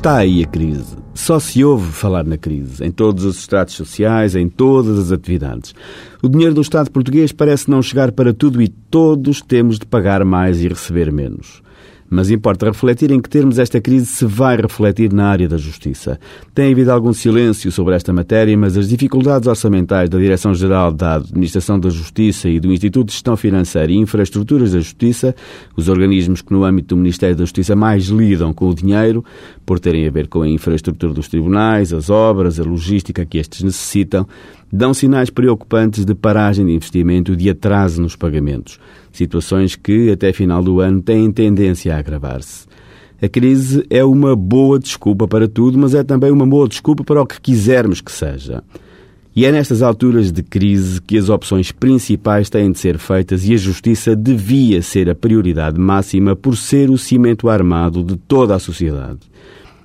Está aí a crise. Só se ouve falar na crise, em todos os estratos sociais, em todas as atividades. O dinheiro do Estado português parece não chegar para tudo e todos temos de pagar mais e receber menos. Mas importa refletir em que termos esta crise se vai refletir na área da justiça. Tem havido algum silêncio sobre esta matéria, mas as dificuldades orçamentais da Direção-Geral da Administração da Justiça e do Instituto de Gestão Financeira e Infraestruturas da Justiça, os organismos que no âmbito do Ministério da Justiça mais lidam com o dinheiro, por terem a ver com a infraestrutura dos tribunais, as obras, a logística que estes necessitam, dão sinais preocupantes de paragem de investimento e de atraso nos pagamentos. Situações que, até final do ano, têm tendência a agravar-se. A crise é uma boa desculpa para tudo, mas é também uma boa desculpa para o que quisermos que seja. E é nestas alturas de crise que as opções principais têm de ser feitas e a justiça devia ser a prioridade máxima por ser o cimento armado de toda a sociedade.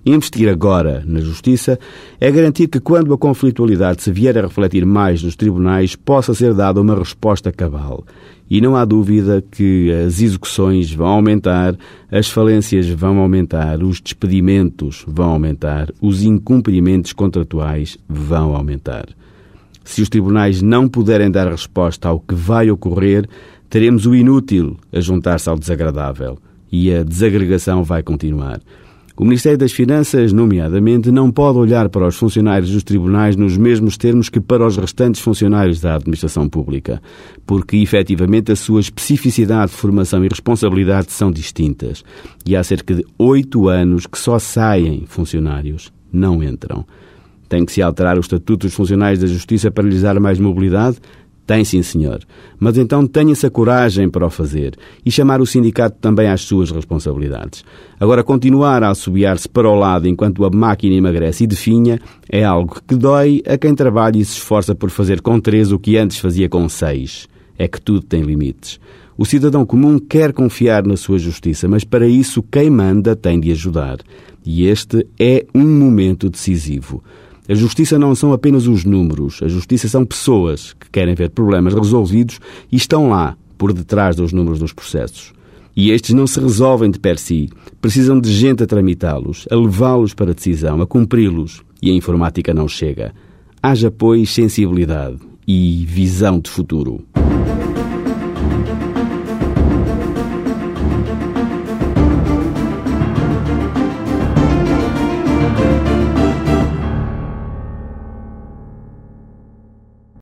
Investir agora na justiça é garantir que, quando a conflitualidade se vier a refletir mais nos tribunais, possa ser dada uma resposta cabal. E não há dúvida que as execuções vão aumentar, as falências vão aumentar, os despedimentos vão aumentar, os incumprimentos contratuais vão aumentar. Se os tribunais não puderem dar resposta ao que vai ocorrer, teremos o inútil a juntar-se ao desagradável e a desagregação vai continuar. O Ministério das Finanças, nomeadamente, não pode olhar para os funcionários dos tribunais nos mesmos termos que para os restantes funcionários da administração pública, porque efetivamente a sua especificidade, formação e responsabilidade são distintas. E há cerca de oito anos que só saem funcionários, não entram. Tem que se alterar o estatuto dos funcionários da Justiça para lhes dar mais mobilidade? Tem sim, senhor. Mas então tenha-se a coragem para o fazer e chamar o sindicato também às suas responsabilidades. Agora, continuar a assobiar-se para o lado enquanto a máquina emagrece e definha é algo que dói a quem trabalha e se esforça por fazer com três o que antes fazia com seis. É que tudo tem limites. O cidadão comum quer confiar na sua justiça, mas para isso quem manda tem de ajudar. E este é um momento decisivo. A justiça não são apenas os números, a justiça são pessoas que querem ver problemas resolvidos e estão lá, por detrás dos números dos processos. E estes não se resolvem de per si. Precisam de gente a tramitá-los, a levá-los para a decisão, a cumpri-los. E a informática não chega. Haja, pois, sensibilidade e visão de futuro.